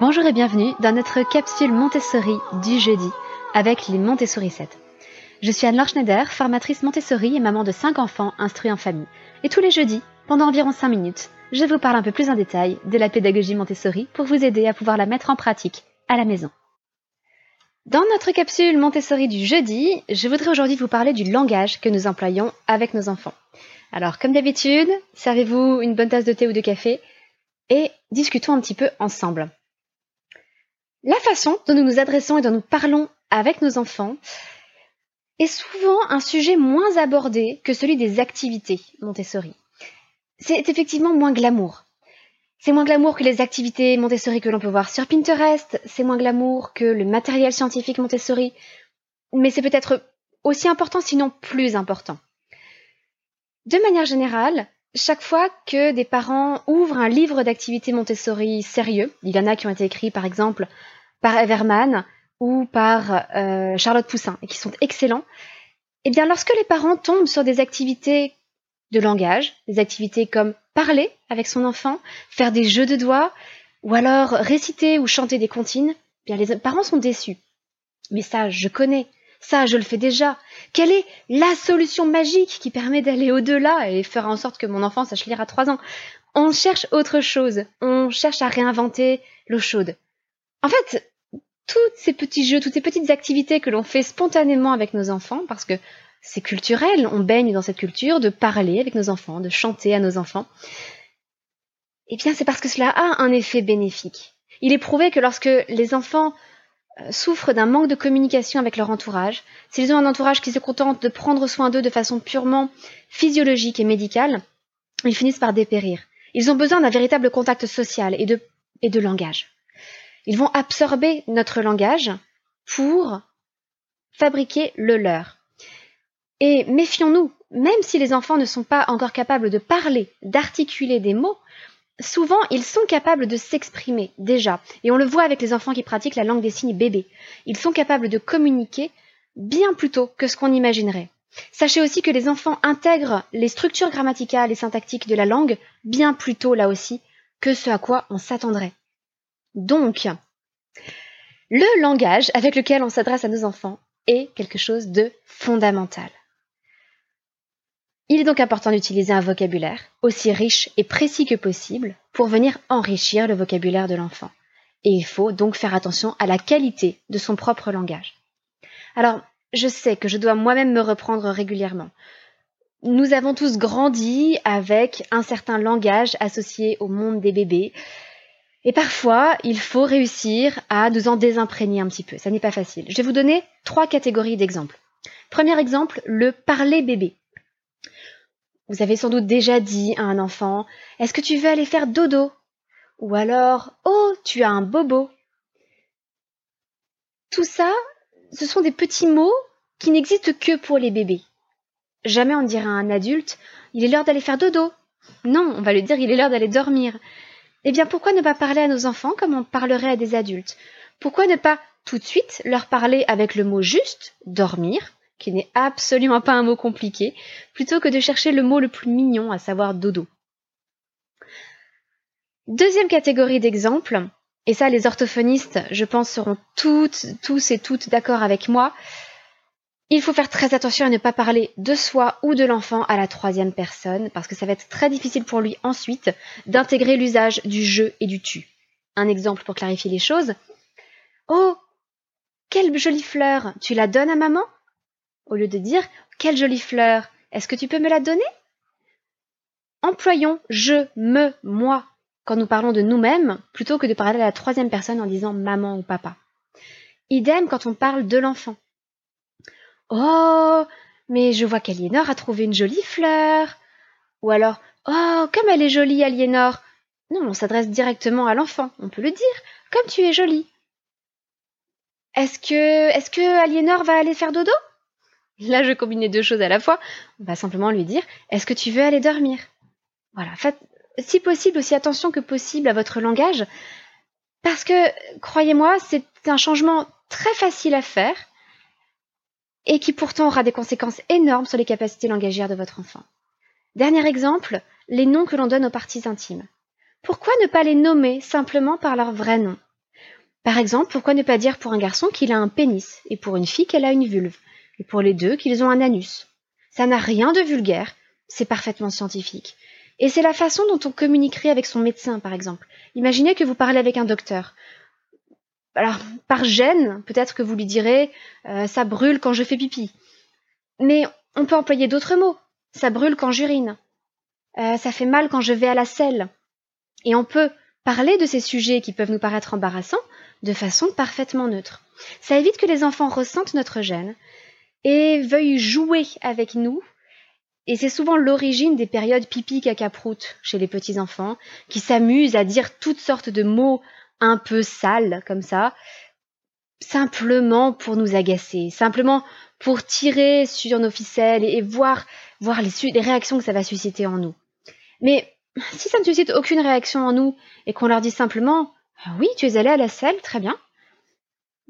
Bonjour et bienvenue dans notre capsule Montessori du jeudi avec les Montessori 7. Je suis Anne-Laure Schneider, formatrice Montessori et maman de 5 enfants instruits en famille. Et tous les jeudis, pendant environ 5 minutes, je vous parle un peu plus en détail de la pédagogie Montessori pour vous aider à pouvoir la mettre en pratique à la maison. Dans notre capsule Montessori du jeudi, je voudrais aujourd'hui vous parler du langage que nous employons avec nos enfants. Alors, comme d'habitude, servez-vous une bonne tasse de thé ou de café et discutons un petit peu ensemble. La façon dont nous nous adressons et dont nous parlons avec nos enfants est souvent un sujet moins abordé que celui des activités Montessori. C'est effectivement moins glamour. C'est moins glamour que les activités Montessori que l'on peut voir sur Pinterest, c'est moins glamour que le matériel scientifique Montessori, mais c'est peut-être aussi important, sinon plus important. De manière générale, chaque fois que des parents ouvrent un livre d'activités Montessori sérieux, il y en a qui ont été écrits par exemple par Everman ou par euh, Charlotte Poussin et qui sont excellents, eh bien lorsque les parents tombent sur des activités de langage, des activités comme parler avec son enfant, faire des jeux de doigts, ou alors réciter ou chanter des comptines, eh bien les parents sont déçus. Mais ça, je connais. Ça, je le fais déjà. Quelle est la solution magique qui permet d'aller au-delà et faire en sorte que mon enfant sache lire à trois ans? On cherche autre chose. On cherche à réinventer l'eau chaude. En fait, tous ces petits jeux, toutes ces petites activités que l'on fait spontanément avec nos enfants, parce que c'est culturel, on baigne dans cette culture de parler avec nos enfants, de chanter à nos enfants, eh bien c'est parce que cela a un effet bénéfique. Il est prouvé que lorsque les enfants souffrent d'un manque de communication avec leur entourage, s'ils ont un entourage qui se contente de prendre soin d'eux de façon purement physiologique et médicale, ils finissent par dépérir. Ils ont besoin d'un véritable contact social et de, et de langage. Ils vont absorber notre langage pour fabriquer le leur. Et méfions-nous, même si les enfants ne sont pas encore capables de parler, d'articuler des mots, souvent ils sont capables de s'exprimer déjà. Et on le voit avec les enfants qui pratiquent la langue des signes bébé. Ils sont capables de communiquer bien plus tôt que ce qu'on imaginerait. Sachez aussi que les enfants intègrent les structures grammaticales et syntactiques de la langue bien plus tôt là aussi que ce à quoi on s'attendrait. Donc, le langage avec lequel on s'adresse à nos enfants est quelque chose de fondamental. Il est donc important d'utiliser un vocabulaire aussi riche et précis que possible pour venir enrichir le vocabulaire de l'enfant. Et il faut donc faire attention à la qualité de son propre langage. Alors, je sais que je dois moi-même me reprendre régulièrement. Nous avons tous grandi avec un certain langage associé au monde des bébés. Et parfois, il faut réussir à nous en désimprégner un petit peu. Ça n'est pas facile. Je vais vous donner trois catégories d'exemples. Premier exemple, le parler bébé. Vous avez sans doute déjà dit à un enfant Est-ce que tu veux aller faire dodo? Ou alors Oh, tu as un bobo. Tout ça, ce sont des petits mots qui n'existent que pour les bébés. Jamais on dirait à un adulte Il est l'heure d'aller faire dodo. Non, on va lui dire Il est l'heure d'aller dormir. Eh bien, pourquoi ne pas parler à nos enfants comme on parlerait à des adultes? Pourquoi ne pas tout de suite leur parler avec le mot juste, dormir, qui n'est absolument pas un mot compliqué, plutôt que de chercher le mot le plus mignon, à savoir dodo. Deuxième catégorie d'exemples, et ça les orthophonistes, je pense, seront toutes, tous et toutes d'accord avec moi, il faut faire très attention à ne pas parler de soi ou de l'enfant à la troisième personne, parce que ça va être très difficile pour lui ensuite d'intégrer l'usage du je et du tu. Un exemple pour clarifier les choses. Oh, quelle jolie fleur, tu la donnes à maman? Au lieu de dire Quelle jolie fleur, est-ce que tu peux me la donner? Employons je, me, moi quand nous parlons de nous-mêmes plutôt que de parler à la troisième personne en disant maman ou papa. Idem quand on parle de l'enfant. Oh, mais je vois qu'Aliénor a trouvé une jolie fleur. Ou alors, oh, comme elle est jolie, Aliénor. Non, on s'adresse directement à l'enfant, on peut le dire, comme tu es jolie. Est-ce que, est-ce que Aliénor va aller faire dodo? Là, je combine deux choses à la fois. On va simplement lui dire Est-ce que tu veux aller dormir? Voilà. Faites, si possible, aussi attention que possible à votre langage. Parce que, croyez-moi, c'est un changement très facile à faire et qui pourtant aura des conséquences énormes sur les capacités langagières de votre enfant. Dernier exemple, les noms que l'on donne aux parties intimes. Pourquoi ne pas les nommer simplement par leur vrai nom? Par exemple, pourquoi ne pas dire pour un garçon qu'il a un pénis et pour une fille qu'elle a une vulve, et pour les deux qu'ils ont un anus Ça n'a rien de vulgaire, c'est parfaitement scientifique. Et c'est la façon dont on communiquerait avec son médecin, par exemple. Imaginez que vous parlez avec un docteur. Alors, par gêne, peut-être que vous lui direz euh, ça brûle quand je fais pipi. Mais on peut employer d'autres mots. Ça brûle quand j'urine. Euh, ça fait mal quand je vais à la selle. Et on peut parler de ces sujets qui peuvent nous paraître embarrassants de façon parfaitement neutre. Ça évite que les enfants ressentent notre gêne et veuillent jouer avec nous. Et c'est souvent l'origine des périodes pipi caca prout chez les petits enfants qui s'amusent à dire toutes sortes de mots un peu sales comme ça, simplement pour nous agacer, simplement pour tirer sur nos ficelles et, voir, voir les, les réactions que ça va susciter en nous. Mais si ça ne suscite aucune réaction en nous et qu'on leur dit simplement ah oui, tu es allé à la selle, très bien,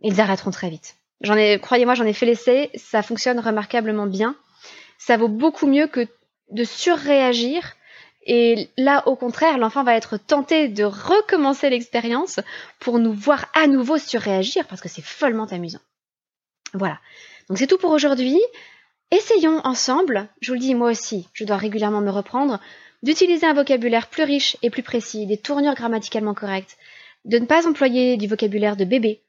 ils arrêteront très vite. J'en ai, croyez-moi, j'en ai fait l'essai, ça fonctionne remarquablement bien. Ça vaut beaucoup mieux que de surréagir. Et là, au contraire, l'enfant va être tenté de recommencer l'expérience pour nous voir à nouveau surréagir parce que c'est follement amusant. Voilà. Donc c'est tout pour aujourd'hui. Essayons ensemble, je vous le dis moi aussi, je dois régulièrement me reprendre, d'utiliser un vocabulaire plus riche et plus précis, des tournures grammaticalement correctes, de ne pas employer du vocabulaire de bébé,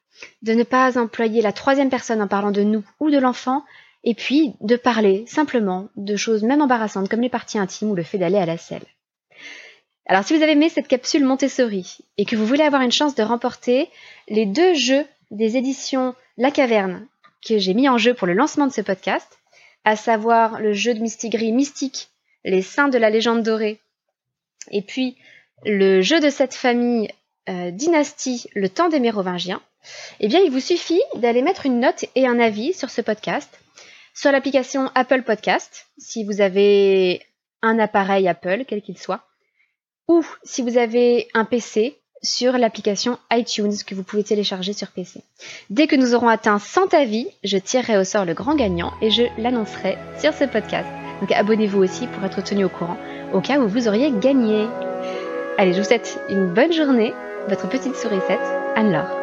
de ne pas employer la troisième personne en parlant de nous ou de l'enfant, et puis de parler simplement de choses même embarrassantes comme les parties intimes ou le fait d'aller à la selle. Alors si vous avez aimé cette capsule Montessori et que vous voulez avoir une chance de remporter les deux jeux des éditions La Caverne que j'ai mis en jeu pour le lancement de ce podcast, à savoir le jeu de Mistigris Mystique, les saints de la légende dorée, et puis le jeu de cette famille euh, Dynastie, le temps des Mérovingiens, eh bien, il vous suffit d'aller mettre une note et un avis sur ce podcast sur l'application Apple Podcast, si vous avez un appareil Apple, quel qu'il soit, ou si vous avez un PC, sur l'application iTunes que vous pouvez télécharger sur PC. Dès que nous aurons atteint 100 avis, je tirerai au sort le grand gagnant et je l'annoncerai sur ce podcast. Donc abonnez-vous aussi pour être tenu au courant au cas où vous auriez gagné. Allez, je vous souhaite une bonne journée votre petite sourisette, Anne-Laure.